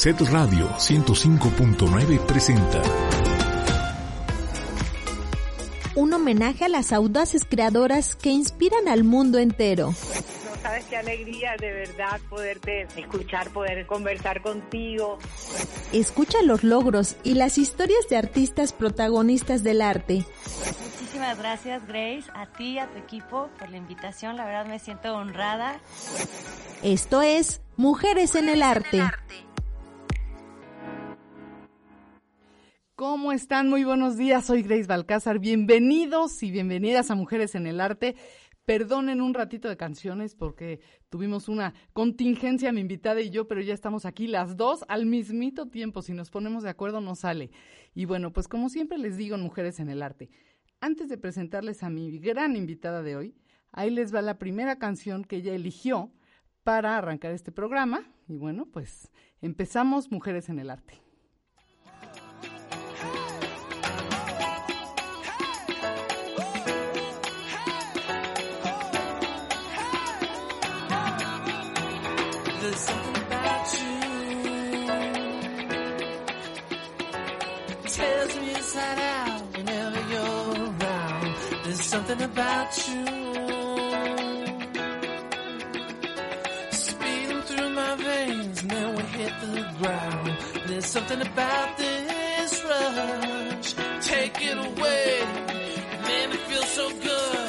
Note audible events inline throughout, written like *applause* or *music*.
Set Radio 105.9 presenta un homenaje a las audaces creadoras que inspiran al mundo entero. No sabes qué alegría de verdad poderte escuchar, poder conversar contigo. Escucha los logros y las historias de artistas protagonistas del arte. Muchísimas gracias Grace, a ti, a tu equipo por la invitación, la verdad me siento honrada. Esto es Mujeres en el Arte. ¿Cómo están? Muy buenos días. Soy Grace Balcázar. Bienvenidos y bienvenidas a Mujeres en el Arte. Perdonen un ratito de canciones porque tuvimos una contingencia, mi invitada y yo, pero ya estamos aquí las dos al mismito tiempo. Si nos ponemos de acuerdo, no sale. Y bueno, pues como siempre les digo en Mujeres en el Arte, antes de presentarles a mi gran invitada de hoy, ahí les va la primera canción que ella eligió para arrancar este programa. Y bueno, pues empezamos Mujeres en el Arte. Something about you. Speeding through my veins, now we hit the ground. There's something about this rush. Take it away, it made me feel so good.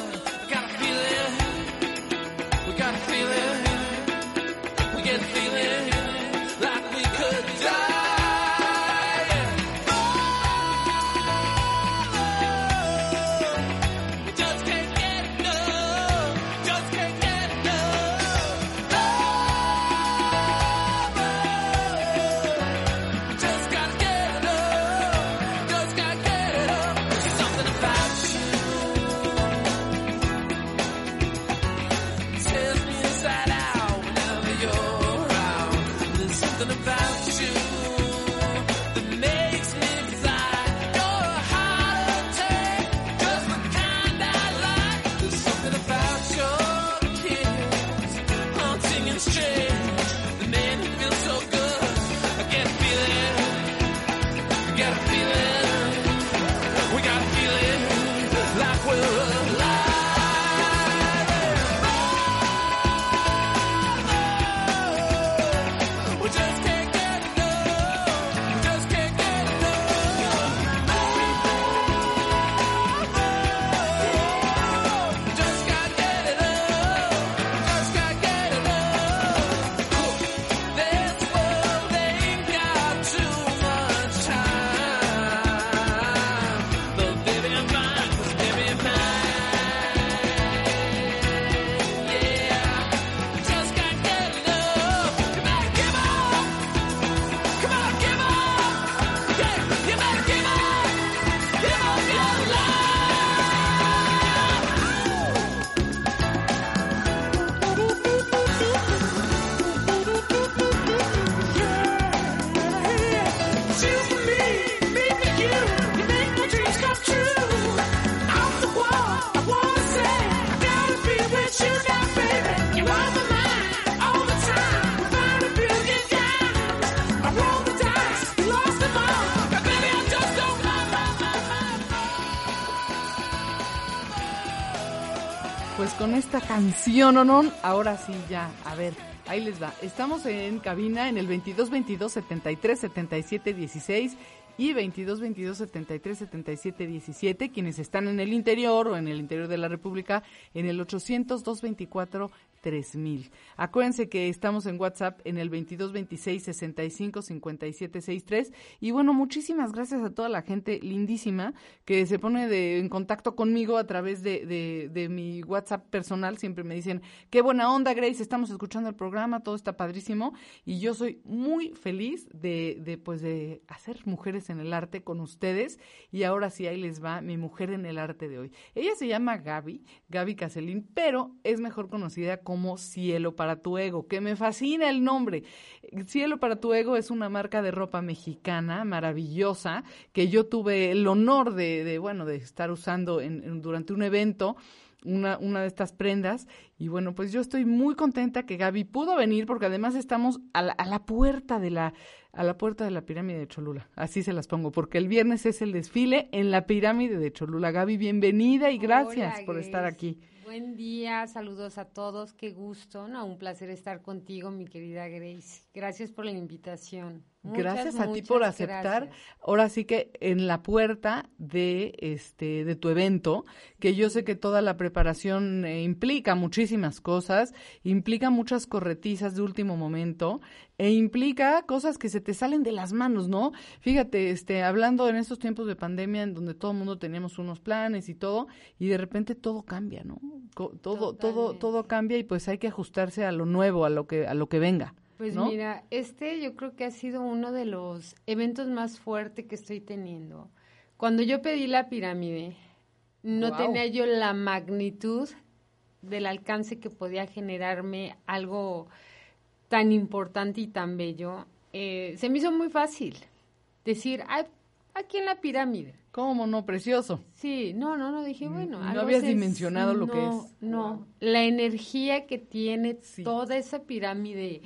Canción, ¿o no? Ahora sí, ya, a ver, ahí les va. Estamos en cabina en el 22 22 73 77 16 y 22 22 73 77 17. Quienes están en el interior o en el interior de la República, en el 800 224 3000. Acuérdense que estamos en WhatsApp en el 2226 65 57 63 y bueno, muchísimas gracias a toda la gente lindísima que se pone de, en contacto conmigo a través de, de, de mi WhatsApp personal. Siempre me dicen, qué buena onda, Grace, estamos escuchando el programa, todo está padrísimo y yo soy muy feliz de, de pues de hacer mujeres en el arte con ustedes y ahora sí ahí les va mi mujer en el arte de hoy. Ella se llama Gaby, Gaby Caselín, pero es mejor conocida como Cielo para tu ego, que me fascina el nombre. Cielo para tu ego es una marca de ropa mexicana maravillosa que yo tuve el honor de, de bueno, de estar usando en- en- durante un evento una, una de estas prendas. Y bueno, pues yo estoy muy contenta que Gaby pudo venir porque además estamos a la, a la puerta de la a la puerta de la pirámide de Cholula. Así se las pongo, porque el viernes es el desfile en la pirámide de Cholula. Gaby, bienvenida y gracias Hola, por estar aquí. Buen día, saludos a todos, qué gusto, no, un placer estar contigo, mi querida Grace. Gracias por la invitación. Muchas, gracias a ti por aceptar. gracias. Ahora sí que en la puerta de este de tu evento, que yo sé que toda la preparación eh, implica muchísimas cosas, implica muchas corretizas de último momento e implica cosas que se te salen de las manos, ¿no? Fíjate, este hablando en estos tiempos de pandemia en donde todo el mundo teníamos unos planes y todo y de repente todo cambia, ¿no? Co- Todo todo todo cambia y pues hay que ajustarse a lo nuevo, a lo que a lo que venga. Pues ¿no? mira, este yo creo que ha sido uno de los eventos más fuertes que estoy teniendo. Cuando yo pedí la pirámide, no Guau. tenía yo la magnitud del alcance que podía generarme algo tan importante y tan bello. Eh, se me hizo muy fácil decir, "Ay, aquí en la pirámide. ¿Cómo no? Precioso. Sí, no, no, no, dije, bueno. No habías dimensionado lo que no, es. No, la energía que tiene Sí. toda esa pirámide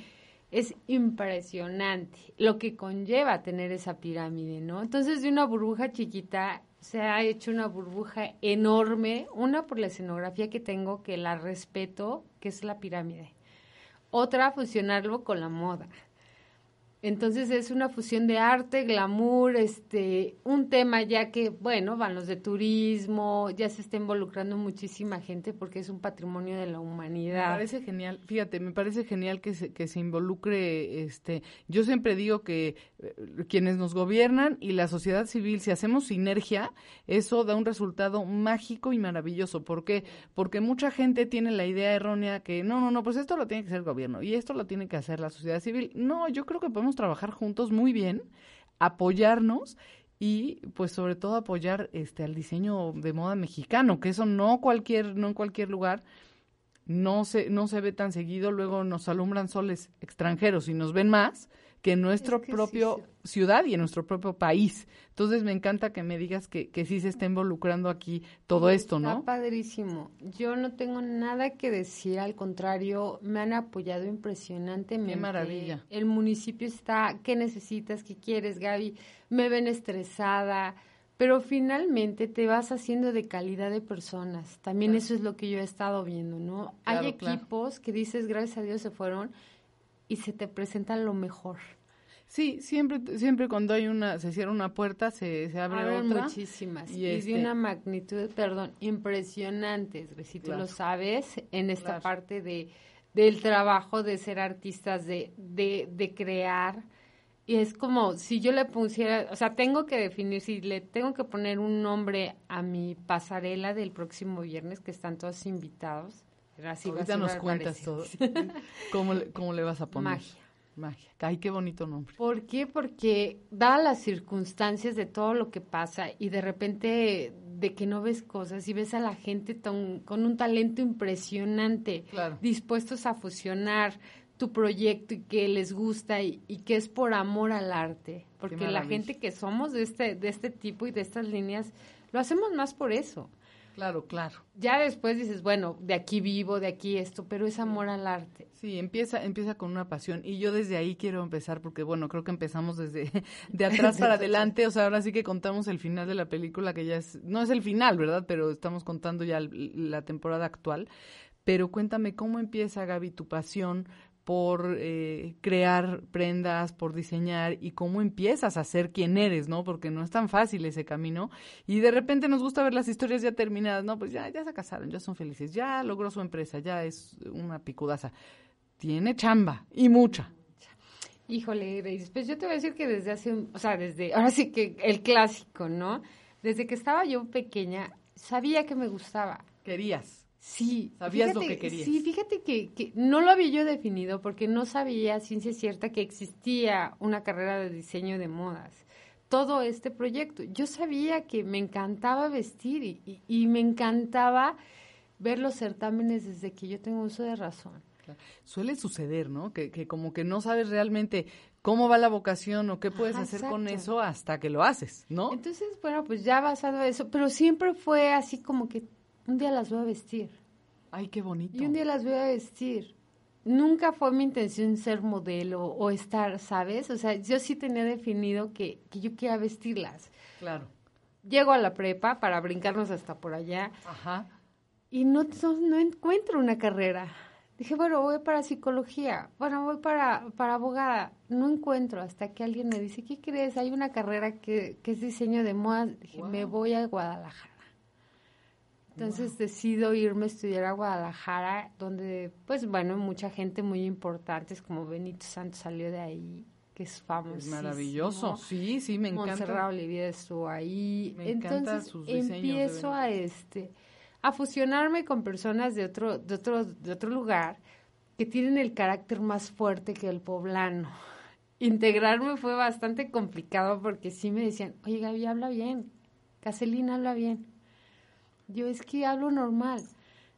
es impresionante, lo que conlleva tener esa pirámide, ¿no? Entonces, de una burbuja chiquita se ha hecho una burbuja enorme, una por la escenografía que tengo, que la respeto, que es la pirámide. Otra, fusionarlo con la moda. Entonces es una fusión de arte, glamour, este, un tema ya que, bueno, van los de turismo, ya se está involucrando muchísima gente porque es un patrimonio de la Me humanidad. parece genial, fíjate, me parece genial que se, que se involucre, este, yo siempre digo que eh, quienes nos gobiernan y la sociedad civil, si hacemos sinergia, eso da un resultado mágico y maravilloso. ¿Por qué? Porque mucha gente tiene la idea errónea que no, no, no, pues esto lo tiene que hacer el gobierno y esto lo tiene que hacer la sociedad civil. No, yo creo que podemos trabajar juntos muy bien, apoyarnos y pues sobre todo apoyar este al diseño de moda mexicano, que eso no cualquier no en cualquier lugar no se, no se ve tan seguido, luego nos alumbran soles extranjeros y nos ven más que en nuestro Es que sí propio ciudad y en nuestro propio país. Entonces me encanta que me digas que, que sí se está involucrando aquí todo esto, Está ¿no? padrísimo. Yo no tengo nada que decir, al contrario, me han apoyado impresionantemente. Qué maravilla. El municipio está, ¿qué necesitas? ¿Qué quieres, Gaby? Me ven estresada, pero finalmente te vas haciendo de calidad de personas. También eso es lo que yo he estado viendo, ¿no? Hay claro. equipos que dices, gracias a Dios se fueron y se te presentan lo mejor. Sí, siempre, siempre cuando hay una, se cierra una puerta, se, se abre Abren otra. muchísimas y y, este- de una magnitud, perdón, impresionantes, si tú Claro. lo sabes, en esta Claro. parte de del trabajo de ser artistas, de, de, de crear. Y es como si yo le pusiera, o sea, tengo que definir, si le tengo que poner un nombre a mi pasarela del próximo viernes, que están todos invitados. Así Ahorita nos cuentas todo. *laughs* ¿Cómo le, ¿Cómo le vas a poner? Magia. Magia. Ay, qué bonito nombre. ¿Por qué? Porque dadas las circunstancias de todo lo que pasa y de repente de que no ves cosas y ves a la gente con un talento impresionante, Claro. dispuestos a fusionar tu proyecto y que les gusta y, y que es por amor al arte, porque la gente que somos de este de este tipo y de estas líneas lo hacemos más por eso. Claro, claro. Ya después dices, bueno, de aquí vivo, de aquí esto, pero es amor al arte. Sí, empieza, empieza con una pasión y yo desde ahí quiero empezar porque bueno, creo que empezamos desde *laughs* de atrás *laughs* para adelante, o sea, ahora sí que contamos el final de la película que ya es, no es el final, ¿verdad? Pero estamos contando ya la temporada actual. Pero cuéntame cómo empieza Gaby tu pasión por eh, crear prendas, por diseñar y cómo empiezas a ser quien eres, ¿no? Porque no es tan fácil ese camino. Y de repente nos gusta ver las historias ya terminadas, ¿no? Pues ya, ya se casaron, ya son felices, ya logró su empresa, ya es una picudaza. Tiene chamba y mucha. Híjole, Grace, pues yo te voy a decir que desde hace, un- o sea, desde, ahora sí que el clásico, ¿no? Desde que estaba yo pequeña, sabía que me gustaba. Querías. Sí. Sabías lo fíjate- que querías. Sí, fíjate que, que no lo había yo definido porque no sabía ciencia cierta que existía una carrera de diseño de modas. Todo este proyecto. Yo sabía que me encantaba vestir y, y- y me encantaba ver los certámenes desde que yo tengo uso de razón. Suele suceder, ¿no? Que, que como que no sabes realmente cómo va la vocación o qué puedes Ajá, hacer con eso hasta que lo haces, ¿no? Entonces, bueno, pues ya basado en eso, pero siempre fue así como que un día las voy a vestir. Ay, qué bonito. Y un día las voy a vestir. Nunca fue mi intención ser modelo o estar, ¿sabes? O sea, yo sí tenía definido que, que yo quería vestirlas. Claro. Llego a la prepa para brincarnos hasta por allá Ajá. y no, no, no encuentro una carrera. Dije, bueno, voy para psicología, bueno, voy para, para abogada. No encuentro hasta que alguien me dice, ¿qué crees? Hay una carrera que, que es diseño de modas. Dije, me voy a Guadalajara. Entonces decido irme a estudiar a Guadalajara, donde, pues bueno, mucha gente muy importante, es como Benito Santos salió de ahí, que es famoso. Es maravilloso. Sí, sí, me encanta. Montserrat Olivier estuvo ahí. Me Entonces sus diseños, empiezo a este a fusionarme con personas de otro de otro de otro lugar que tienen el carácter más fuerte que el poblano. *laughs* Integrarme fue bastante complicado porque sí me decían, "Oye, Gaby, habla bien. Caselina habla bien." Yo es que hablo normal.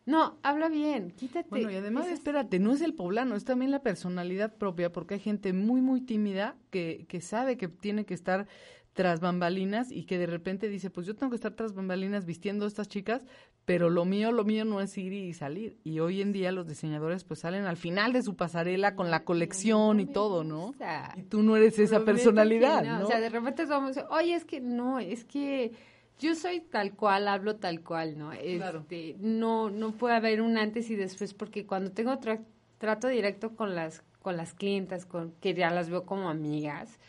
No, habla bien, quítate. Bueno, y además, esas- espérate, no es el poblano, es también la personalidad propia, porque hay gente muy, muy tímida que, que sabe que tiene que estar tras bambalinas y que de repente dice, pues yo tengo que estar tras bambalinas vistiendo a estas chicas, pero lo mío, lo mío no es ir y salir. Y hoy en día los diseñadores pues salen al final de su pasarela con la colección y todo, ¿no? Y tú no eres esa personalidad, no. ¿no? O sea, de repente decir, oye, es que no, es que yo soy tal cual, hablo tal cual, ¿no? Claro. Este, no, no puede haber un antes y después, porque cuando tengo tra- trato directo con las, con las clientas, con, que ya las veo como amigas,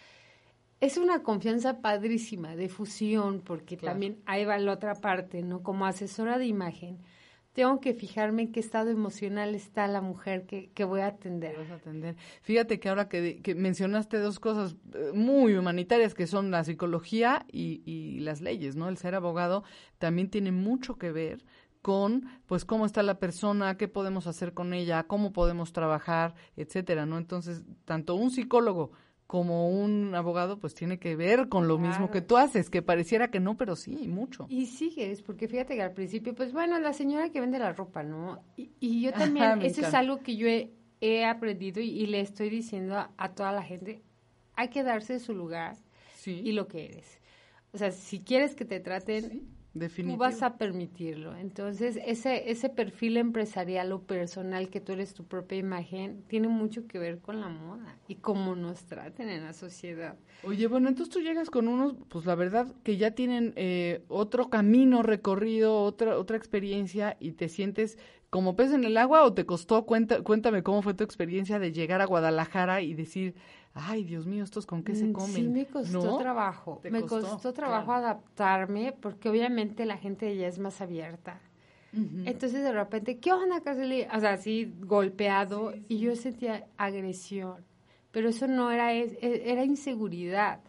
es una confianza padrísima de fusión, porque Claro. también ahí va la otra parte, ¿no? Como asesora de imagen, tengo que fijarme en qué estado emocional está la mujer que, que voy a atender. Fíjate que ahora que, que mencionaste dos cosas eh, muy humanitarias que son la psicología y, y las leyes, ¿no? El ser abogado también tiene mucho que ver con pues cómo está la persona, qué podemos hacer con ella, cómo podemos trabajar, etcétera, ¿no? Entonces, tanto un psicólogo como un abogado pues tiene que ver con lo mismo que tú haces, que pareciera que no, pero sí, mucho. Y sigues, porque fíjate que al principio, pues bueno, la señora que vende la ropa, ¿no? Y, y yo también, eso es algo que yo he, he aprendido y, y le estoy diciendo a, a toda la gente, hay que darse su lugar Sí, y lo que eres. O sea, si quieres que te traten, definitivo. vas a permitirlo. Entonces, ese, ese perfil empresarial o personal que tú eres tu propia imagen, tiene mucho que ver con la moda y cómo nos traten en la sociedad. Oye, bueno, entonces tú llegas con unos, pues la verdad que ya tienen eh, otro camino recorrido, otra otra experiencia y te sientes como pez en el agua o te costó, cuenta, cuéntame cómo fue tu experiencia de llegar a Guadalajara y decir, ay, Dios mío, estos con qué se Mm, comen. Sí, me costó ¿No? trabajo. ¿Te me costó? costó, trabajo Claro. adaptarme porque obviamente la gente ya es más abierta. Entonces de repente, ¿qué onda, Casely? O sea, así golpeado y yo sentía agresión. Pero eso no era, e- era inseguridad.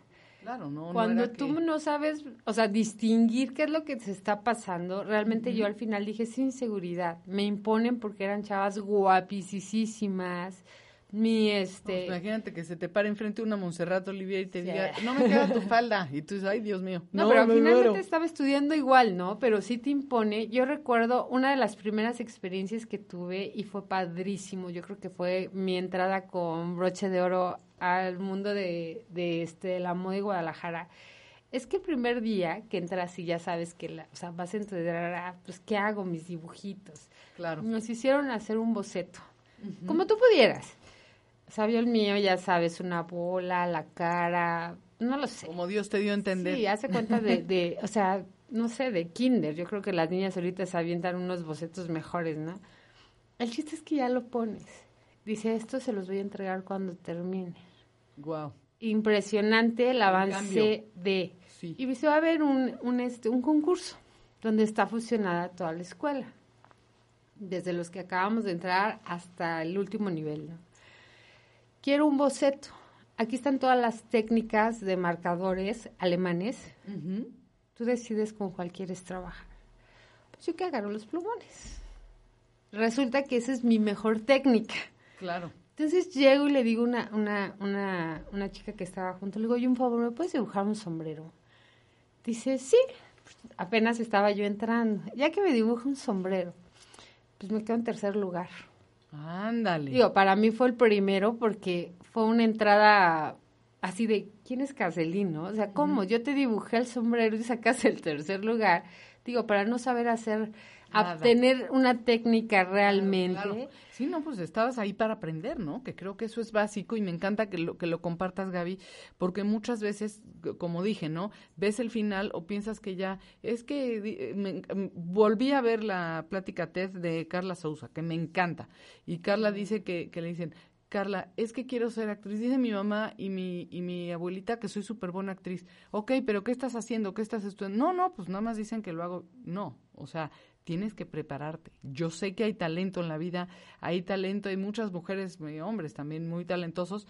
Claro, no, no Cuando era tú que- no sabes, o sea, distinguir qué es lo que se está pasando, realmente yo al final dije, es inseguridad. Me imponen porque eran chavas guapísimas. Mi, este... Pues imagínate que se te pare enfrente una Montserrat Olivier y te Sí. diga, no me queda tu *laughs* falda. Y tú dices, ay, Dios mío. No, pero me finalmente muero". estaba estudiando igual, ¿no? Pero sí te impone. Yo recuerdo una de las primeras experiencias que tuve y fue padrísimo. Yo creo que fue mi entrada con broche de oro al mundo de, de este, la moda de Guadalajara. Es que el primer día que entras y ya sabes que la, o sea, vas a entrar a, pues, ¿qué hago? Mis dibujitos. Claro. Nos hicieron hacer un boceto. Como tú pudieras. Sabía el mío, ya sabes, una bola, la cara, no lo sé. Como Dios te dio a entender. Sí, hace cuenta de, de, o sea, no sé, de kinder. Yo creo que las niñas ahorita se avientan unos bocetos mejores, ¿no? El chiste es que ya lo pones. dice, esto se los voy a entregar cuando termine. Wow. Impresionante el avance cambio. de... Sí. Y se va a haber un, un, este, un concurso donde está fusionada toda la escuela, desde los que acabamos de entrar hasta el último nivel. ¿no? Quiero un boceto. Aquí están todas las técnicas de marcadores alemanes. Tú decides con cuál quieres trabajar. Pues yo que agarro los plumones. Resulta que esa es mi mejor técnica. Claro. Entonces llego y le digo a una, una, una, una chica que estaba junto, le digo, oye, un favor, ¿me puedes dibujar un sombrero? Dice, sí, apenas estaba yo entrando. Ya que me dibuja un sombrero, pues me quedo en tercer lugar. Ándale. Digo, para mí fue el primero porque fue una entrada así de, ¿quién es Caselín, no? O sea, ¿cómo? Yo te dibujé el sombrero y sacas el tercer lugar. Digo, para no saber hacer, Nada. obtener una técnica realmente. Claro. Sí, no, pues estabas ahí para aprender, ¿no? Que creo que eso es básico y me encanta que lo, que lo compartas, Gaby, porque muchas veces, como dije, ¿no? Ves el final o piensas que ya, es que eh, me mm, volví a ver la plática TED de Carla Sousa, que me encanta. Y Carla dice que, que le dicen, Carla, es que quiero ser actriz. Dice mi mamá y mi, y mi abuelita que soy súper buena actriz. Ok, pero ¿qué estás haciendo? ¿Qué estás estudiando? No, no, pues nada más dicen que lo hago. No, o sea, tienes que prepararte. Yo sé que hay talento en la vida, hay talento, hay muchas mujeres y hombres también muy talentosos,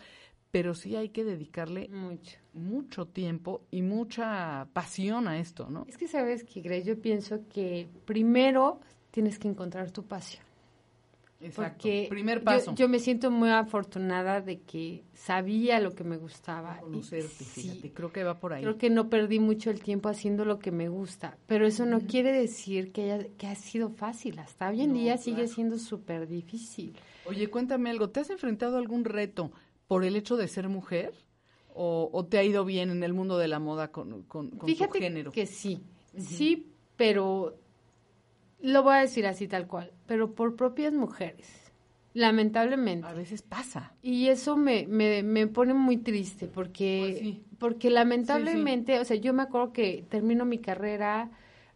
pero sí hay que dedicarle Mucho. mucho tiempo y mucha pasión a esto, ¿no? Es que sabes que, Grace, yo pienso que primero tienes que encontrar tu pasión. Exacto. Porque Primer yo- paso. Yo, me siento muy afortunada de que sabía lo que me gustaba. conocerte, sí, fíjate, creo que va por ahí. Creo que no perdí mucho el tiempo haciendo lo que me gusta, pero eso no quiere decir que, haya, que ha sido fácil. Hasta hoy en No, día sigue siendo súper difícil. Oye, cuéntame algo, ¿te has enfrentado a algún reto por el hecho de ser mujer? ¿O, o te ha ido bien en el mundo de la moda con, con, con tu Fíjate género? que sí, sí, pero lo voy a decir así tal cual, pero por propias mujeres, lamentablemente. A veces pasa. Y eso me, me, me pone muy triste porque, Pues sí. porque lamentablemente, o sea, yo me acuerdo que termino mi carrera,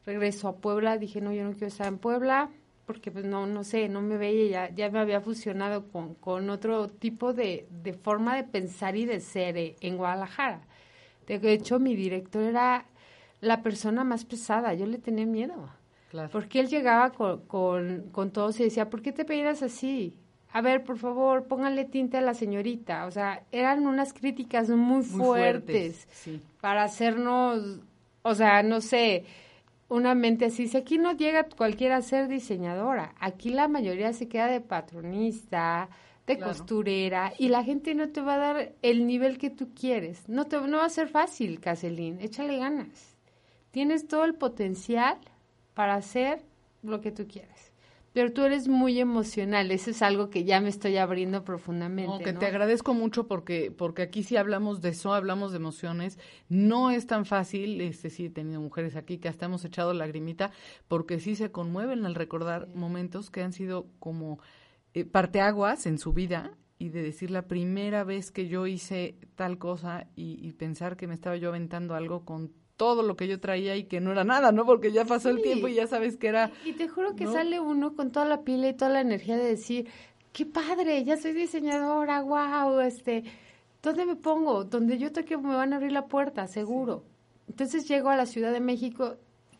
regreso a Puebla, dije, no, yo no quiero estar en Puebla porque pues no, no sé, no me veía, ya, ya me había fusionado con, con otro tipo de, de forma de pensar y de ser eh, en Guadalajara. De hecho, mi director era la persona más pesada, yo le tenía miedo. Claro. Porque él llegaba con, con, con todos y decía, ¿por qué te peinas así? A ver, por favor, póngale tinte a la señorita. O sea, eran unas críticas muy, Muy fuertes, Sí. para hacernos, o sea, no sé, una mente así. Si aquí no llega cualquiera a ser diseñadora, aquí la mayoría se queda de patronista, de Claro. costurera, y la gente no te va a dar el nivel que tú quieres. No, te, no va a ser fácil, Caselín, échale ganas. Tienes todo el potencial para hacer lo que tú quieres. Pero tú eres muy emocional, eso es algo que ya me estoy abriendo profundamente. No, que ¿no? te agradezco mucho porque porque aquí sí hablamos de eso, hablamos de emociones. No es tan fácil, este sí he tenido mujeres aquí que hasta hemos echado lagrimita porque sí se conmueven al recordar momentos que han sido como eh, parteaguas en su vida y de decir la primera vez que yo hice tal cosa y, y pensar que me estaba yo aventando algo con todo lo que yo traía y que no era nada, ¿no? Porque ya pasó el tiempo y ya sabes que era Y te juro que ¿no? sale uno con toda la pila y toda la energía de decir, qué padre, ya soy diseñadora, wow, este, ¿dónde me pongo? Donde yo toque me van a abrir la puerta, seguro. Entonces llego a la Ciudad de México,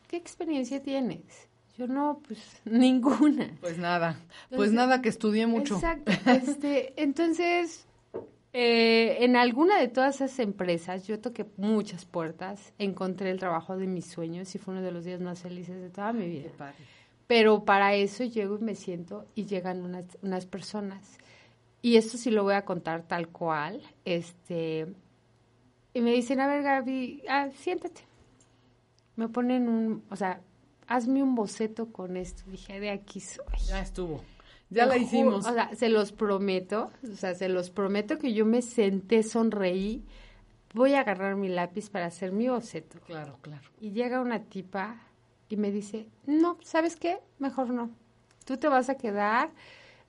¿qué experiencia tienes? Yo no, pues *laughs* ninguna. pues nada, pues nada que estudié mucho. Exacto. Este, entonces, eh, en alguna de todas esas empresas, yo toqué muchas puertas, encontré el trabajo de mis sueños y fue uno de los días más felices de toda mi vida. Pero para eso llego y me siento y llegan unas, unas personas. Y esto sí lo voy a contar tal cual. Este, y me dicen, a ver, Gaby, ah, siéntate. Me ponen un, o sea, hazme un boceto con esto. Dije, de aquí soy. Ya estuvo. Ya la hicimos. O sea, se los prometo, o sea, se los prometo que yo me senté, sonreí, voy a agarrar mi lápiz para hacer mi boceto. Claro, claro. Y llega una tipa y me dice, no, ¿sabes qué? Mejor no. Tú te vas a quedar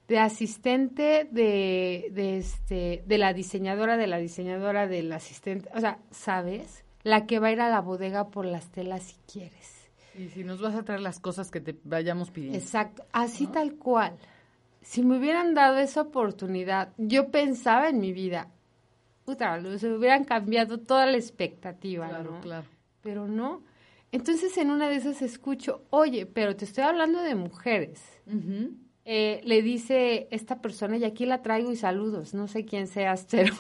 de asistente de, de, este, de la diseñadora, de la diseñadora, del asistente, o sea, ¿sabes? La que va a ir a la bodega por las telas si quieres. Y si nos vas a traer las cosas que te vayamos pidiendo. Exacto, así tal cual. Si me hubieran dado esa oportunidad, yo pensaba en mi vida, puta, se hubieran cambiado toda la expectativa, Claro, ¿no? claro. Pero no. Entonces en una de esas escucho, oye, pero te estoy hablando de mujeres. Eh, le dice esta persona, y aquí la traigo y saludos, no sé quién seas, *laughs* pero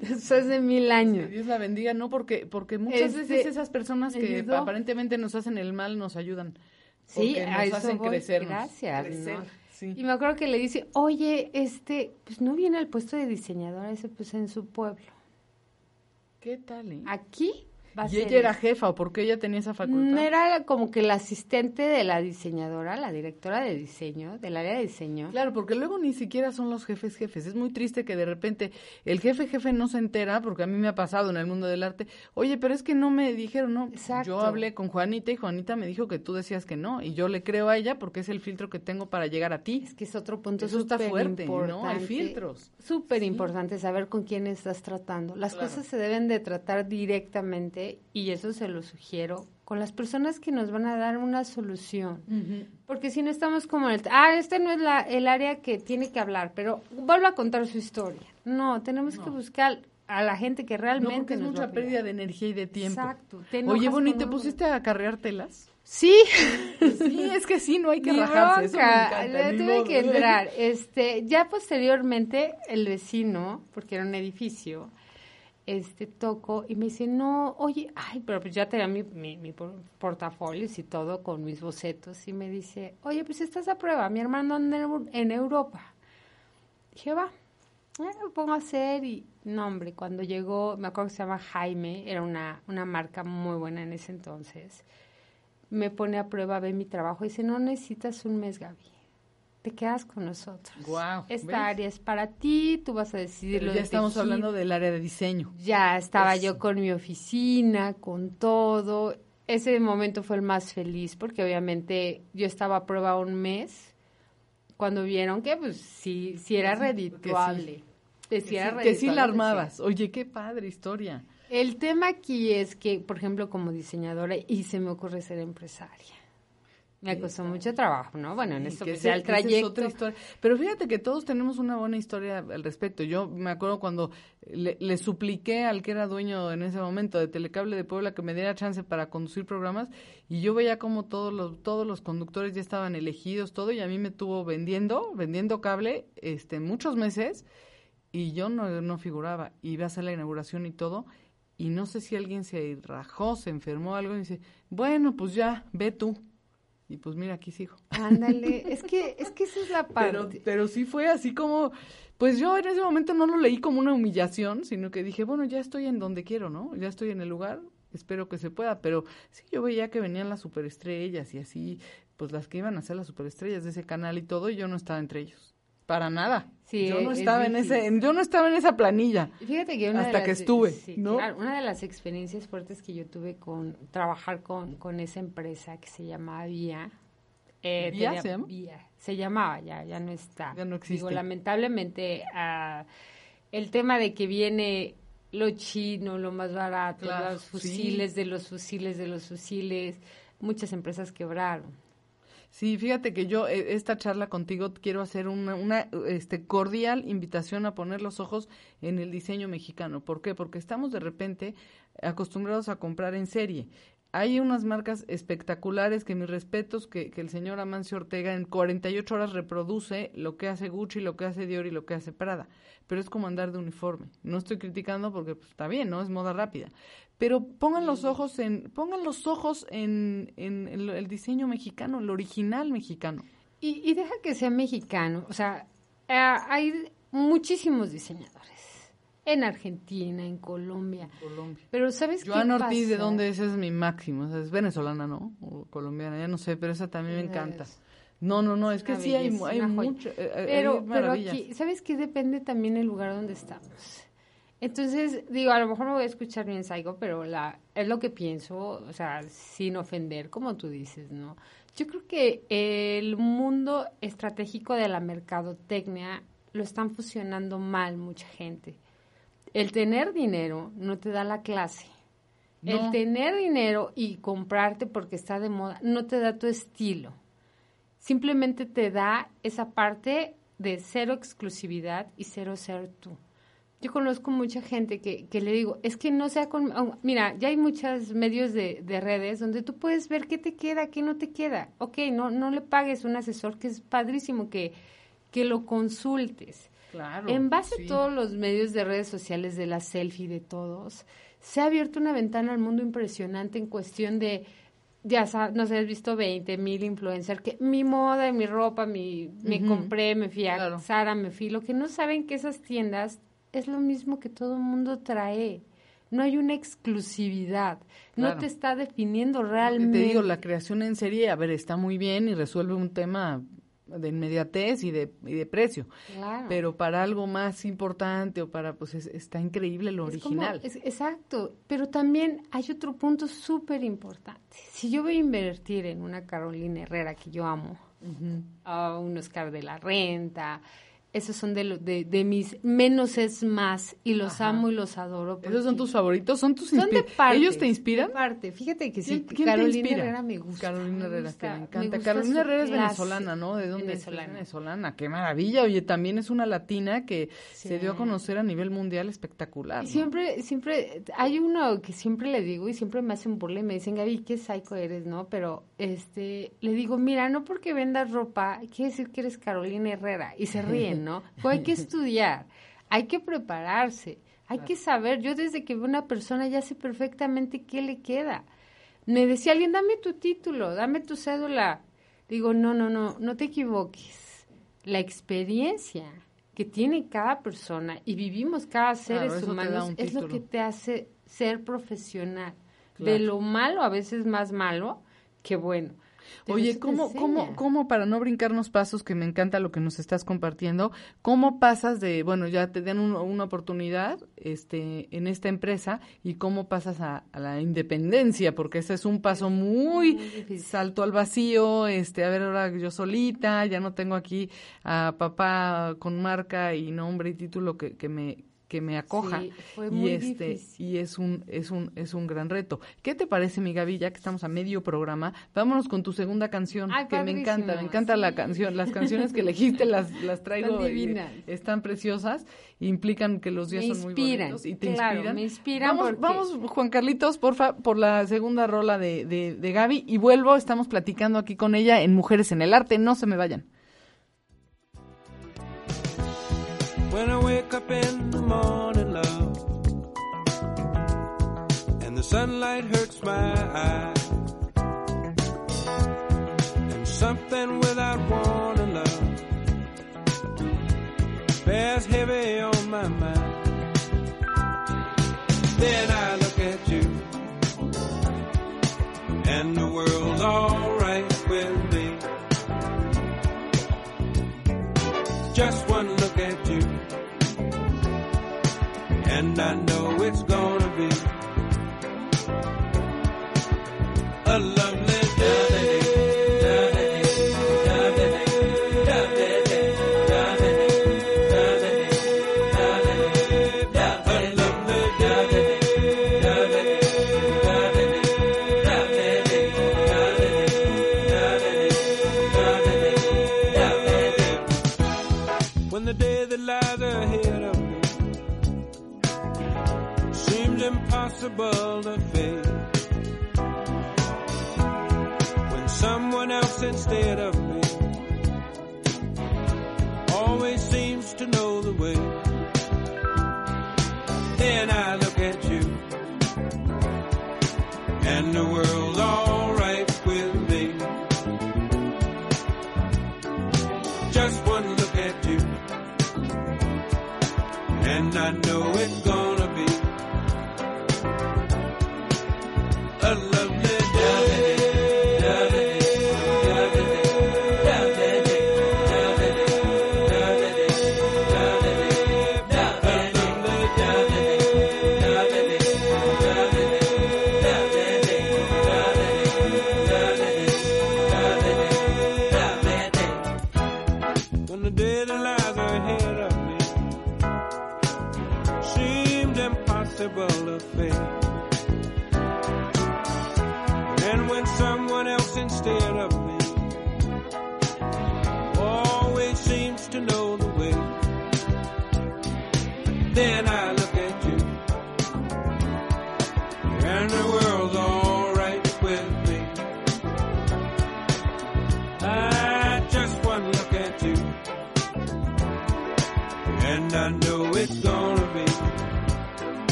después de mil años. Dios la bendiga, ¿no? Porque, porque muchas Este, veces esas personas que ayudó. aparentemente nos hacen el mal nos ayudan. Sí, a nos eso hacen voy. crecernos. Gracias, Crecer, ¿no? Sí. Y me acuerdo que le dice, oye, este, pues no viene al puesto de diseñadora, ese pues en su pueblo. ¿Qué tal, eh? Aquí va ¿Y ella era jefa o por qué ella tenía esa facultad? No Era como que la asistente de la diseñadora, la directora de diseño, del área de diseño. Claro, porque luego ni siquiera son los jefes jefes. Es muy triste que de repente el jefe jefe no se entera, porque a mí me ha pasado en el mundo del arte. Oye, pero es que no me dijeron, no. Exacto. Yo hablé con Juanita y Juanita me dijo que tú decías que no. Y yo le creo a ella porque es el filtro que tengo para llegar a ti. Es que es otro punto Eso está fuerte, ¿no? Hay importante. filtros. Súper importante saber con quién estás tratando. Las Claro. cosas se deben de tratar directamente y eso se lo sugiero con las personas que nos van a dar una solución. Porque si no estamos como en el, ah, este no es la, el área que tiene que hablar, pero vuelvo a contar su historia. No, tenemos que buscar a la gente que No, realmente porque es nos mucha pérdida de energía y de tiempo. Exacto. Oye, Bonnie, con ¿te pusiste a acarrear telas? Sí. Sí, es que sí, no hay que rajarse. Eso me encanta, le tuve modo. que entrar. Este, ya posteriormente, el vecino, porque era un edificio, este, toco y me dice, no, oye, ay, pero pues ya tenía mi, mi, mi por- portafolios y todo con mis bocetos y me dice, oye, pues estás a prueba, mi hermano anda en Europa. Dije, va, eh, me pongo a hacer y, no, hombre, cuando llegó, me acuerdo que se llama Jaime, era una, una marca muy buena en ese entonces, me pone a prueba, ve mi trabajo y dice, no necesitas un mes, Gaby. Te quedas con nosotros. Guau, Esta ¿ves? área es para ti, tú vas a decidir lo ya de estamos tejido. hablando del área de diseño. Ya estaba Eso. yo con mi oficina, con todo. Ese momento fue el más feliz porque obviamente yo estaba a prueba un mes cuando vieron que pues sí, sí era Que sí, redituable. Que sí Que era sí, que sí la redituable, armabas. Oye, qué padre historia. El tema aquí es que, por ejemplo, como diseñadora, y se me ocurre ser empresaria. Me costó mucho trabajo, ¿no? Bueno, en que pues, el esa es trayecto. otra historia. Pero fíjate que todos tenemos una buena historia al respecto. Yo me acuerdo cuando le, le supliqué al que era dueño en ese momento de Telecable de Puebla que me diera chance para conducir programas y yo veía como todos los todos los conductores ya estaban elegidos todo y a mí me tuvo vendiendo vendiendo cable este muchos meses y yo no, no figuraba. Iba a hacer la inauguración y todo y no sé si alguien se rajó, se enfermó algo y dice, bueno, pues ya, ve tú. Y pues mira, aquí sigo. Ándale, *laughs* es que, es que esa es la parte. Pero, pero sí fue así como, pues yo en ese momento no lo leí como una humillación, sino que dije, bueno, ya estoy en donde quiero, ¿no? Ya estoy en el lugar, espero que se pueda. Pero sí, yo veía que venían las superestrellas y así, pues las que iban a ser las superestrellas de ese canal y todo, y yo no estaba entre ellos. Para nada. Sí, yo no es estaba en ese, yo no estaba en esa planilla. Fíjate que una Hasta de que las, estuve, sí, ¿no? claro, una de las experiencias fuertes que yo tuve con trabajar con, con esa empresa que se llamaba Vía. eh, ¿Vía tenía- se llama? Vía. Se llamaba, ya, ya no está. Ya no existe. Digo, lamentablemente, ah, el tema de que viene lo chino, lo más barato, Claro, los sí. fusiles de los fusiles de los fusiles, muchas empresas quebraron. Sí, fíjate que yo eh, esta charla contigo quiero hacer una, una este, cordial invitación a poner los ojos en el diseño mexicano. ¿Por qué? Porque estamos de repente acostumbrados a comprar en serie. Hay unas marcas espectaculares que mis respetos, que, el señor Amancio Ortega en 48 horas reproduce lo que hace Gucci, lo que hace Dior y lo que hace Prada. Pero es como andar de uniforme. No estoy criticando porque pues, está bien, ¿no? Es moda rápida. Pero pongan los ojos en, pongan los ojos en, en el, el diseño mexicano, el original mexicano. Y, y deja que sea mexicano, o sea, eh, hay muchísimos diseñadores en Argentina, en Colombia, Colombia. pero ¿sabes Joan qué Ortiz, ¿de dónde es? Es mi máximo. O sea, es venezolana, ¿no? O colombiana, ya no sé, pero esa también me Es- encanta. No, no, no, es, es que sí hay, belleza, hay mucho. eh, eh, hay Pero, pero aquí, ¿sabes qué? Depende también el lugar donde estamos. Entonces, digo, a lo mejor me voy a escuchar bien psycho, pero la, es lo que pienso, o sea, sin ofender, como tú dices, ¿no? Yo creo que el mundo estratégico de la mercadotecnia lo están fusionando mal mucha gente. El tener dinero no te da la clase. El tener dinero y comprarte porque está de moda no te da tu estilo. simplemente te da esa parte de cero exclusividad y cero ser tú. Yo conozco mucha gente que, que le digo, es que no sea con... oh, Mira, ya hay muchos medios de, de redes donde tú puedes ver qué te queda, qué no te queda. Ok, no, no le pagues un asesor, que es padrísimo que, que lo consultes. Claro. En base sí. a todos los medios de redes sociales, de la selfie, de todos, se ha abierto una ventana al mundo impresionante en cuestión de, ya sabes, no sé, has visto 20 mil influencers, que mi moda, mi ropa, mi, me compré, me fui a Claro. Zara, me fui. Lo que no saben que esas tiendas es lo mismo que todo el mundo trae. No hay una exclusividad. Claro. No te está definiendo Te realmente. digo, la creación en serie, a ver, está muy bien y resuelve un tema de inmediatez y de, y de precio. Claro. Pero para algo más importante o para, pues es- está increíble lo Es como- original. es- exacto, pero también hay otro punto súper importante. Si yo voy a invertir en una Carolina Herrera que yo amo, a un Oscar de la Renta, esos son de, de, de mis menos es más y los Ajá. amo y los adoro. ¿Esos son tus favoritos? ¿Son tus son de parte. ¿Ellos te inspiran? de parte. Fíjate que sí, ¿Quién, te Carolina inspira? Herrera me gusta. Carolina me Herrera, gusta, que me me encanta. gusta Carolina Herrera es clase venezolana, ¿no? ¿De dónde es? Es venezolana. venezolana. Qué maravilla. Oye, también es una latina que se dio a Sí. conocer a nivel mundial espectacular. Y ¿no? siempre, siempre, hay uno que siempre le digo y siempre me hacen burla y me dicen, Gaby, qué psycho eres, ¿no? Pero, este, le digo, mira, no porque vendas ropa, quiere decir que eres Carolina Herrera. Y se *laughs* ríen, ¿no? Pero hay que estudiar, hay que prepararse, hay que saber. Yo desde que veo una persona ya sé perfectamente qué le queda. Me decía alguien, dame tu título, dame tu cédula. Digo, no, no, no, no te equivoques. La experiencia que tiene cada persona y vivimos cada Claro, seres da humanos es lo que te hace ser profesional. Claro. De lo malo, a veces más malo, que bueno. Oye, ¿cómo, cómo, cómo, para no brincarnos pasos, que me encanta lo que nos estás compartiendo, cómo pasas de, bueno, ya te dan un- una oportunidad este, en esta empresa y cómo pasas a, a la independencia? Porque ese es un paso muy, Muy salto al vacío, este, a ver, ahora yo solita, ya no tengo aquí a papá con marca y nombre y título que, que me que me acoja Sí, fue y este difícil. y es un es un es un gran reto. ¿Qué te parece, mi Gaby, ya que estamos a medio programa? Vámonos con tu segunda canción, Ay, que me encanta, me encanta la canción, las canciones que elegiste las las traigo y divinas. están preciosas, implican que los días Me son muy bonitos y te claro, inspiran. me inspiran Vamos, porque- vamos Juan Carlitos, porfa, por la segunda rola de, de, de Gaby y vuelvo, estamos platicando aquí con ella en Mujeres en el Arte, no se me vayan. When I wake up in the morning, love, and the sunlight hurts my eyes, and something without warning, love, bears heavy on my mind.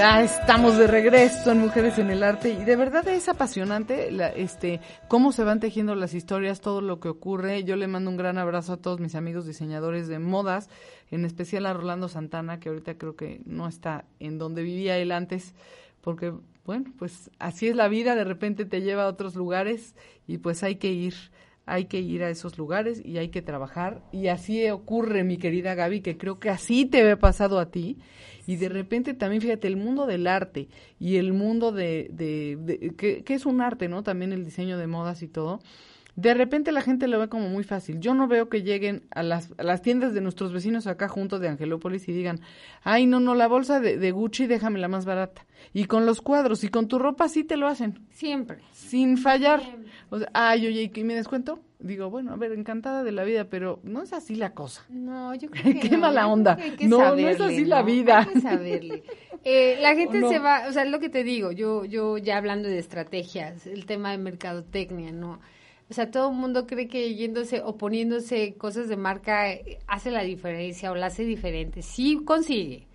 Ya estamos de regreso en Mujeres en el Arte y de verdad es apasionante la, este cómo se van tejiendo las historias, todo lo que ocurre. Yo le mando un gran abrazo a todos mis amigos diseñadores de modas, en especial a Rolando Santana, que ahorita creo que no está en donde vivía él antes, porque bueno, pues así es la vida, de repente te lleva a otros lugares y pues hay que ir hay que ir a esos lugares y hay que trabajar. Y así ocurre, mi querida Gaby, que creo que así te había pasado a ti. Y de repente también, fíjate, el mundo del arte y el mundo de, de, de que, que es un arte, ¿no? También el diseño de modas y todo. De repente la gente lo ve como muy fácil. Yo no veo que lleguen a las, a las tiendas de nuestros vecinos acá juntos de Angelópolis y digan, ay, no, no, la bolsa de, de Gucci déjame la más barata. Y con los cuadros y con tu ropa sí te lo hacen. Siempre. Sin fallar. O sea, ay, oye, ¿y me descuento? Digo, bueno, a ver, encantada de la vida, pero no es así la cosa. No, yo *laughs* creo que Qué no, mala onda. que hay que No, no es así la vida. Hay que saberle. Eh, la gente se va, o sea, es lo que te digo, yo, yo ya hablando de estrategias, el tema de mercadotecnia, ¿no? O sea, todo el mundo cree que yéndose o poniéndose cosas de marca eh, hace la diferencia o la hace diferente. Sí consigue,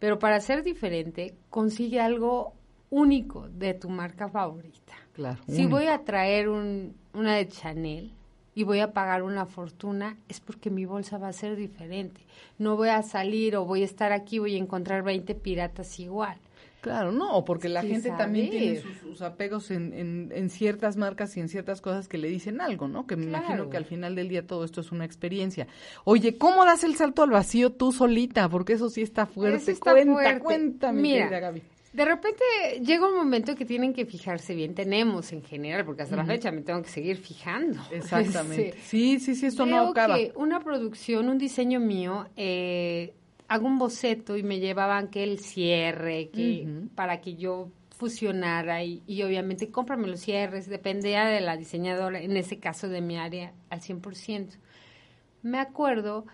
pero para ser diferente, consigue algo único de tu marca favorita. Claro. Si único. voy a traer un, una de Chanel y voy a pagar una fortuna, es porque mi bolsa va a ser diferente. No voy a salir o voy a estar aquí, voy a encontrar 20 piratas igual. Claro, no, o porque la gente también tiene sus, sus apegos en, en, en ciertas marcas y en ciertas cosas que le dicen algo, ¿no? Que me imagino que al final del día todo esto es una experiencia. Oye, ¿cómo das el salto al vacío tú solita? Porque eso sí está fuerte. Eso está cuenta, fuerte. mi Mira, querida Gaby. De repente llega un momento que tienen que fijarse bien, tenemos en general, porque hasta la fecha me tengo que seguir fijando. *laughs* Exactamente. Sí, sí, sí, esto no Veo acaba. que una producción, un diseño mío, eh, hago un boceto y me llevaban que el cierre, que para que yo fusionara y, y obviamente cómprame los cierres, dependía de la diseñadora, en ese caso de mi área, al 100%. Me acuerdo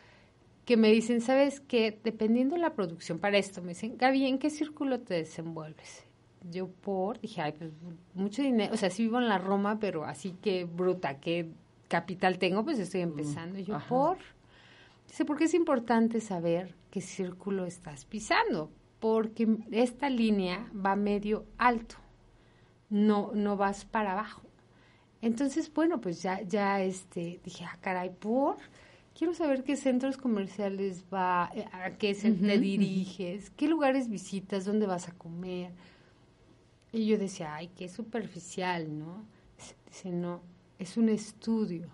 que me dicen, ¿sabes qué? Dependiendo de la producción para esto, me dicen, Gaby, ¿en qué círculo te desenvuelves? Yo por, dije, ay, pues mucho dinero, o sea, sí vivo en la Roma, pero así que bruta, qué capital tengo, pues estoy empezando. Y yo ajá. por, dice, porque es importante saber qué círculo estás pisando, porque esta línea va medio alto, no, no vas para abajo. Entonces, bueno, pues ya, ya este, dije, ah, caray, por, quiero saber qué centros comerciales va, eh, a qué te diriges, qué lugares visitas, dónde vas a comer. Y yo decía, ay, qué superficial, ¿no? Dice, no, es un estudio.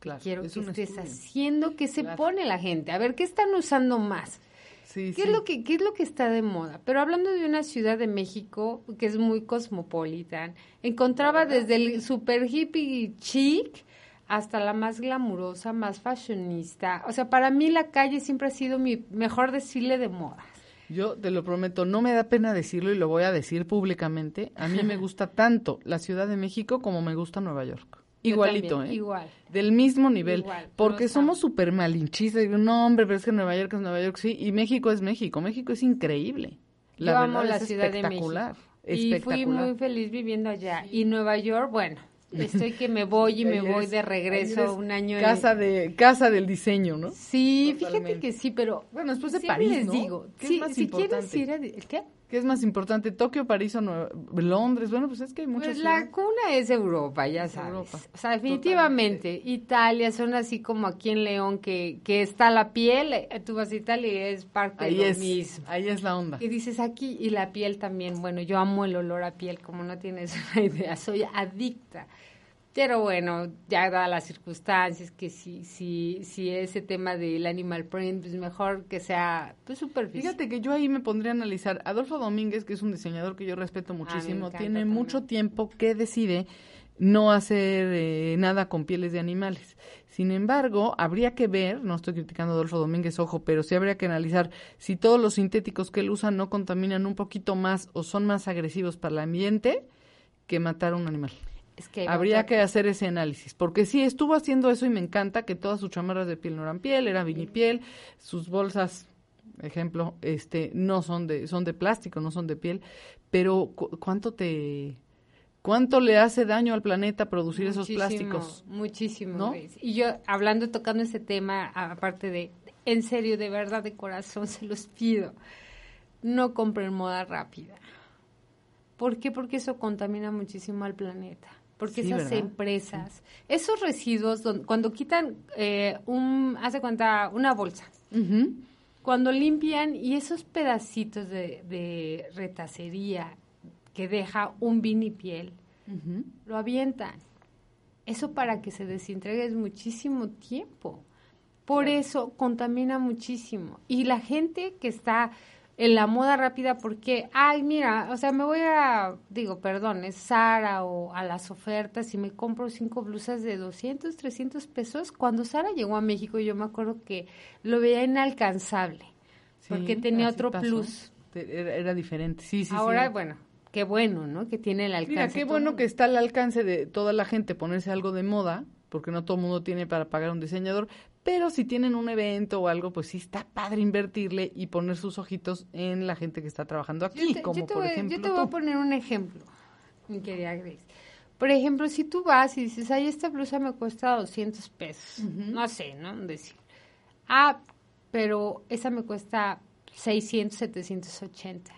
Claro, Quiero es que estés estudio. haciendo, qué se Claro. pone la gente, a ver qué están usando más. Sí, ¿Qué sí. es lo que qué es lo que está de moda? Pero hablando de una ciudad de México que es muy cosmopolitan, encontraba desde el super hippie chic hasta la más glamurosa, más fashionista. O sea, para mí la calle siempre ha sido mi mejor desfile de modas. Yo te lo prometo, no me da pena decirlo y lo voy a decir públicamente. A mí me *laughs* gusta tanto la Ciudad de México como me gusta Nueva York. Yo Igualito, también, ¿eh? Igual. Del mismo nivel. Igual, porque somos súper malinchistas. Digo, no, hombre, pero es que Nueva York es Nueva York, sí. Y México es México. México es increíble. La Yo verdad amo la es Ciudad de México. espectacular. Y fui espectacular. muy feliz viviendo allá. Y Nueva York, bueno, *laughs* estoy que me voy y me voy de regreso un año. en- Casa, de, casa del diseño, ¿no? Sí, fíjate Totalmente. que sí, pero Bueno, después de París, les ¿no? digo, ¿Qué es sí, más si quieres importante? ir a ¿el qué? ¿Qué es más importante? ¿Tokio, París o Nueva... Londres? Bueno, pues es que hay muchas Pues la cuna es Europa, ya Es sabes. Europa. O sea, definitivamente, Italia son así como aquí en León que, que está la piel, eh, tú vas a Italia y es parte Ahí de lo es, mismo. ahí es la onda. Y dices aquí, y la piel también, bueno, yo amo el olor a piel, como no tienes *laughs* una idea, soy adicta. Pero bueno, ya dadas las circunstancias, que si, si, si ese tema del animal print, pues mejor que sea pues superficial. Fíjate que yo ahí me pondría a analizar. Adolfo Domínguez, que es un diseñador que yo respeto muchísimo, encanta tiene también. mucho tiempo que decide no hacer eh, nada con pieles de animales. Sin embargo, habría que ver, no estoy criticando a Adolfo Domínguez, ojo, pero sí habría que analizar si todos los sintéticos que él usa no contaminan un poquito más o son más agresivos para el ambiente que matar a un animal. Es que Habría que hacer ese análisis, porque sí, estuvo haciendo eso y me encanta que todas sus chamarras de piel no eran piel, era vinipiel, sus bolsas, ejemplo, este, no son de, son de plástico, no son de piel, pero cu- ¿cuánto te, cuánto le hace daño al planeta producir esos plásticos? Muchísimo. ¿No? Y yo, hablando, tocando ese tema, aparte de, en serio, de verdad, de corazón, *laughs* se los pido, no compren moda rápida. ¿Por qué? Porque eso contamina muchísimo al planeta. Porque Sí, esas ¿verdad? empresas, esos residuos, don- cuando quitan eh, un, hace cuenta, una bolsa, cuando limpian y esos pedacitos de, de retacería que deja un vinipiel, Ujú. lo avientan. Eso para que se desintegre es muchísimo tiempo. Por eso contamina muchísimo. Y la gente que está en la moda rápida, porque, ay, mira, o sea, me voy a, digo, perdón, es Sara o a las ofertas y me compro cinco blusas de 200, 300 pesos. Cuando Sara llegó a México, yo me acuerdo que lo veía inalcanzable, porque tenía otro pasó. plus. Era, era diferente, sí, sí, Ahora, sí. bueno, qué bueno, ¿no? Que tiene el alcance. Mira, qué bueno que está al alcance de toda la gente ponerse algo de moda, porque no todo el mundo tiene para pagar un diseñador, pero si tienen un evento o algo, pues sí está padre invertirle y poner sus ojitos en la gente que está trabajando aquí, Yo te, como yo te por voy, ejemplo yo te voy a poner un ejemplo, mi querida Grace. Por ejemplo, si tú vas y dices, ay, esta blusa me cuesta 200 pesos, no sé, ¿no? Decir, ah, pero esa me cuesta 600, 780,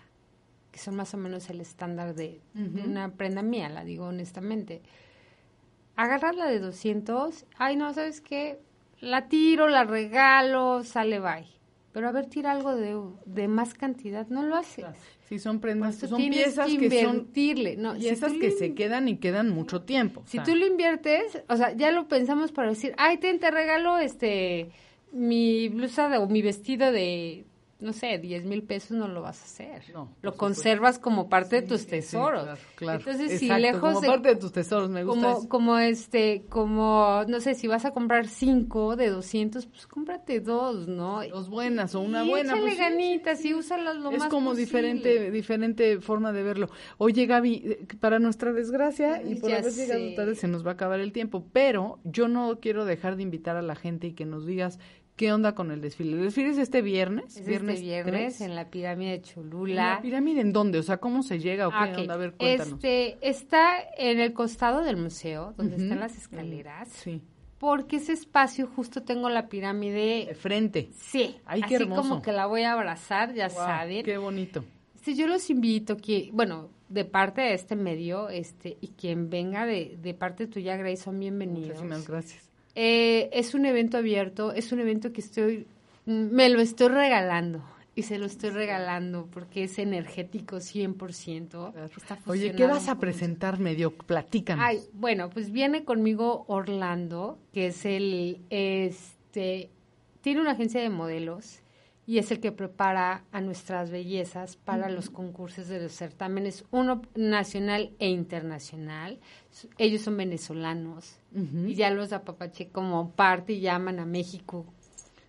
que son más o menos el estándar de, de una prenda mía, la digo honestamente. Agarrar la de 200, ay, no, ¿sabes qué? La tiro, la regalo, sale bye. Pero a ver, tira algo de, de más cantidad, no lo haces. Sí, son prendas, Por eso son piezas que que, son invertirle. No, si piezas que le- se quedan y quedan mucho tiempo. o Si sea, tú lo inviertes, o sea, ya lo pensamos para decir, ay, ten, te regalo este, mi blusa de- o mi vestido de, no sé, 10 mil pesos, no lo vas a hacer. No, lo supuesto. conservas como parte de tus sí, sí, tesoros. claro, claro. Entonces, si Exacto, lejos como de... parte de tus tesoros, me gusta como, eso. como este, como, no sé, si vas a comprar cinco de 200, pues cómprate dos, ¿no? Dos buenas o una Y buena. échale pues, sí, ganitas y úsalas lo es más como posible. diferente diferente forma de verlo. Oye, Gaby, eh, para nuestra desgracia y por haber llegado tarde se nos va a acabar el tiempo, pero yo no quiero dejar de invitar a la gente y que nos digas qué onda con el desfile. ¿El desfile es este viernes? Es este viernes 3. en la pirámide de ¿En Cholula. la pirámide en dónde? O sea, ¿cómo se llega o qué onda? A ver, cuéntanos. Este, está en el costado del museo, donde están las escaleras, Sí, porque ese espacio justo tengo la de pirámide. frente. Sí, Ay, qué así hermoso. como que la voy a abrazar, ya Guau, saben. Qué bonito. Este, yo los invito que, bueno, de parte de este medio, este, y quien venga de, de parte tuya, Grace, son bienvenidos. Muchísimas gracias. Eh, es un evento abierto, es un evento que estoy, me lo estoy regalando. Y se lo estoy regalando porque es energético 100%. Está Oye, ¿qué vas a presentar medio? Platícanos. Ay, bueno, pues viene conmigo Orlando, que es el, este, tiene una agencia de modelos y es el que prepara a nuestras bellezas para los concursos de los certámenes, uno nacional e internacional. Ellos son venezolanos y ya los apapaché como parte y llaman a México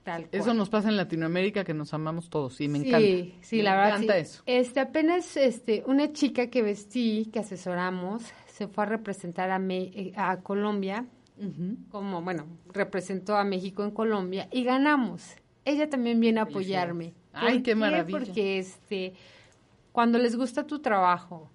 tal cual. Eso nos pasa en Latinoamérica que nos amamos todos y me sí, encanta. Sí, Me la verdad. encanta sí. eso. Este, apenas este, una chica que vestí, que asesoramos, se fue a representar a, Me- eh, a Colombia, como, bueno, representó a México en Colombia y ganamos. Ella también viene a apoyarme. Ay, ¿Por qué maravilla. Porque este, cuando les gusta tu trabajo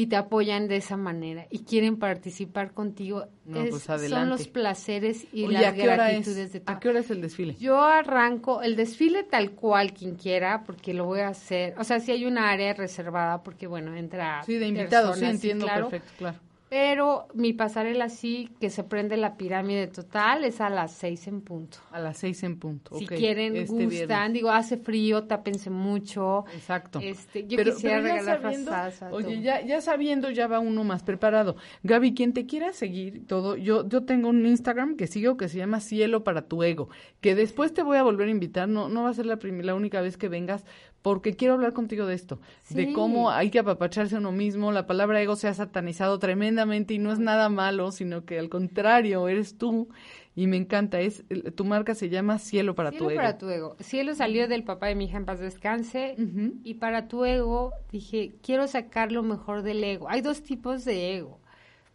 y te apoyan de esa manera y quieren participar contigo, No, es- pues, son los placeres y Oye, las ¿a qué hora gratitudes es? de tu ¿A qué hora es el desfile? yo arranco el desfile tal cual quien quiera, porque lo voy a hacer. O sea, sí hay una área reservada, porque bueno, entra. Sí, de invitados, sí, entiendo claro. perfecto, claro. Pero mi pasarela sí, que se prende la pirámide total, es a las seis en punto. A las seis en punto. Si quieren, este gustan, viernes. digo, hace frío, tápense mucho. Exacto. Este, yo Pero- quisiera pero regalar sabiendo-. Oye, ya, ya sabiendo, ya va uno más preparado. Gaby, quien te quiera seguir todo, yo, yo tengo un Instagram que sigo que se llama Cielo para tu Ego, que después te voy a volver a invitar, no, no va a ser la, la única vez que vengas, porque quiero hablar contigo de esto, de cómo hay que apapacharse a uno mismo, la palabra ego se ha satanizado tremendamente y no es nada malo, sino que al contrario, eres tú y me encanta, es tu marca se llama Cielo para Cielo tu Ego. para tu ego. Cielo salió del papá de mi hija en paz descanse. Y para tu ego dije, quiero sacar lo mejor del ego. Hay dos tipos de ego.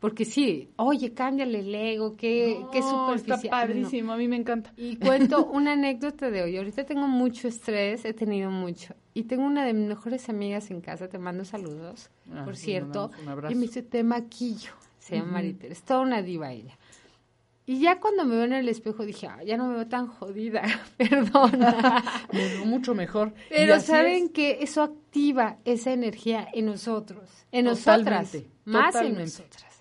Porque sí, oye, cámbiale el ego, qué, qué No, superficial. está padrísimo, a mí me encanta. Y cuento una anécdota de hoy. Ahorita tengo mucho estrés, he tenido mucho. Y tengo una de mis mejores amigas en casa, te mando saludos, Ah, por cierto. un abrazo. Y me dice, te maquillo. Se llama Ujú. Maritere, es toda una diva ella. Y ya cuando me veo en el espejo dije, "Ah, ya no me veo tan jodida, *laughs* perdona. *laughs* Me veo mucho mejor. Pero saben es. que eso activa esa energía en nosotros, en nosotras, Totalmente, más en nosotras.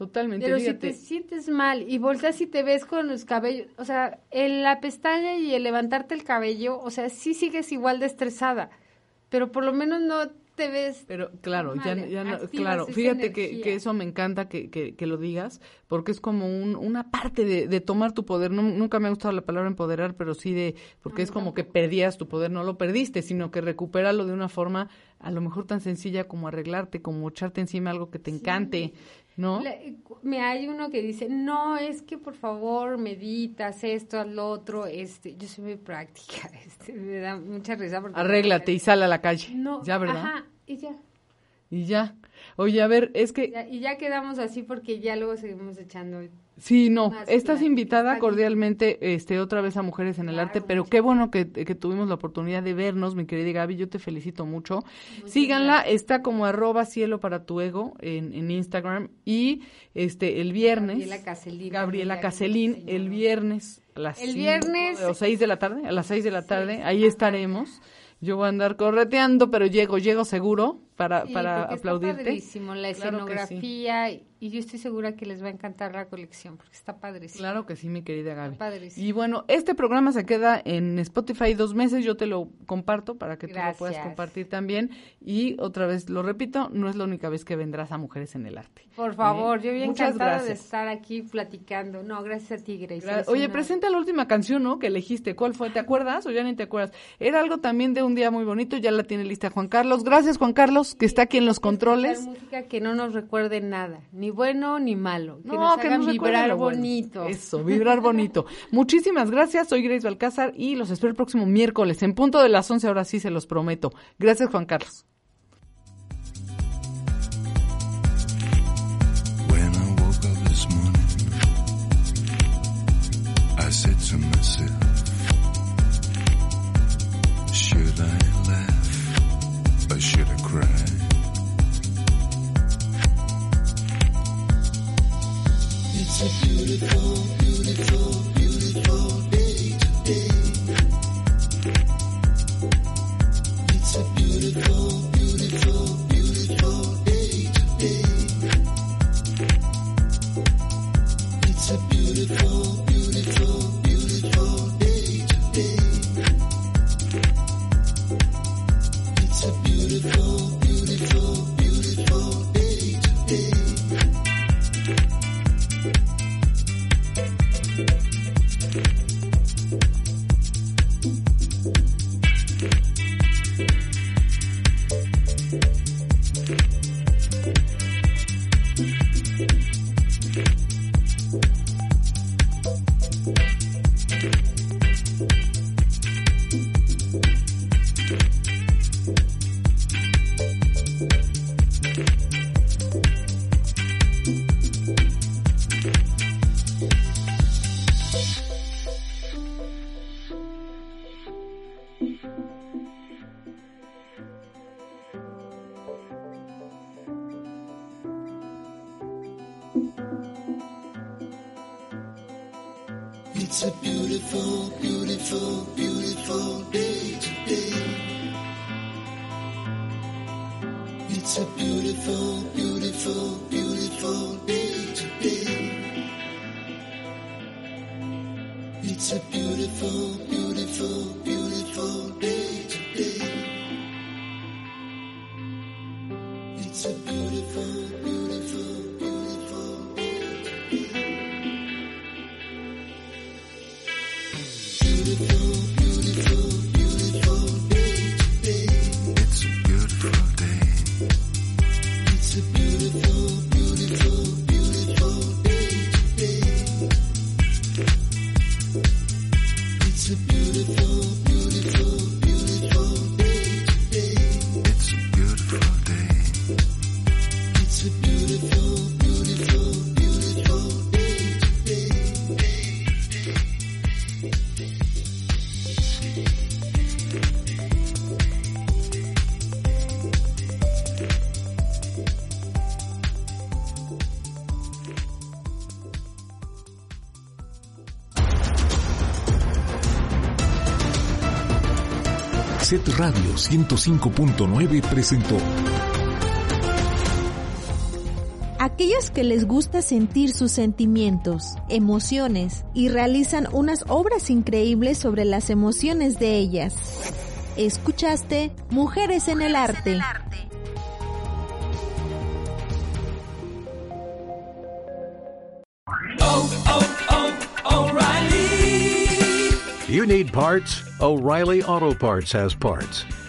Totalmente, Pero si te sientes mal y volteas y te ves con los cabellos, o sea, en la pestaña y el levantarte el cabello, o sea, sí sigues igual de estresada, pero por lo menos no te ves. Pero claro, ya, ya no, claro, fíjate que, que eso me encanta que, que, que lo digas, porque es como un, una parte de, de tomar tu poder. No, nunca me ha gustado la palabra empoderar, pero sí de, porque es como que perdías tu poder, no lo perdiste, sino que recupéralo de una forma a lo mejor tan sencilla como arreglarte, como echarte encima algo que te encante, ¿no? Me hay uno que dice, no, es que por favor meditas esto, al otro, este, yo soy muy práctica, *laughs* este, me da mucha risa porque... Arréglate y sal a la calle. No, ya, ¿verdad? Ajá, y ya, Y ya. Oye, a ver, es que ya, y ya quedamos así porque ya luego seguimos echando Sí, no, Más estás invitada cordialmente este otra vez a Mujeres en el Arte, pero qué bueno que, que tuvimos la oportunidad de vernos, mi querida Gaby, yo te felicito mucho. Síganla, está como arroba cielo para tu ego en, en Instagram y este el viernes Gabriela Caselín. Gabriela Caselín, el viernes a las El cinco viernes- o seis de la tarde, a las seis de la tarde, ahí estaremos. Yo voy a andar correteando, pero llego, llego seguro para, Sí, para aplaudirte. Está padrísimo, la Claro que sí. escenografía y, yo estoy segura que les va a encantar la colección porque está padrísimo. Claro que sí, mi querida Gaby. padrísimo. Y bueno, este programa se queda en Spotify dos meses, yo te lo comparto para que tú lo puedas Gracias. compartir también. Y otra vez lo repito, no es la única vez que vendrás a Mujeres en el Arte. Por favor, ¿Eh? yo bien encantada de gracias. estar aquí platicando. No, gracias a ti, Grace. Gra- Oye, una- presenta la última canción, ¿no? Que elegiste. ¿Cuál fue? ¿Te acuerdas o ya ni te acuerdas? Era algo también de un día muy bonito, ya la tiene lista Juan Carlos. Gracias, Juan Carlos, que está aquí en los controles. música que no nos recuerde nada, ni bueno ni malo, que No, nos que hagan nos recuerde vibrar lo bueno. bonito. Eso, vibrar bonito. *laughs* Muchísimas gracias, soy Grace Balcázar y los espero el próximo miércoles en punto de las 11, ahora sí se los prometo. Gracias, Juan Carlos. Beautiful, beautiful beautiful, 105.9 presentó Aquellos que les gusta sentir sus sentimientos, emociones y realizan unas obras increíbles sobre las emociones de ellas. Escuchaste Mujeres en el Arte. You need parts? O'Reilly Auto Parts has parts.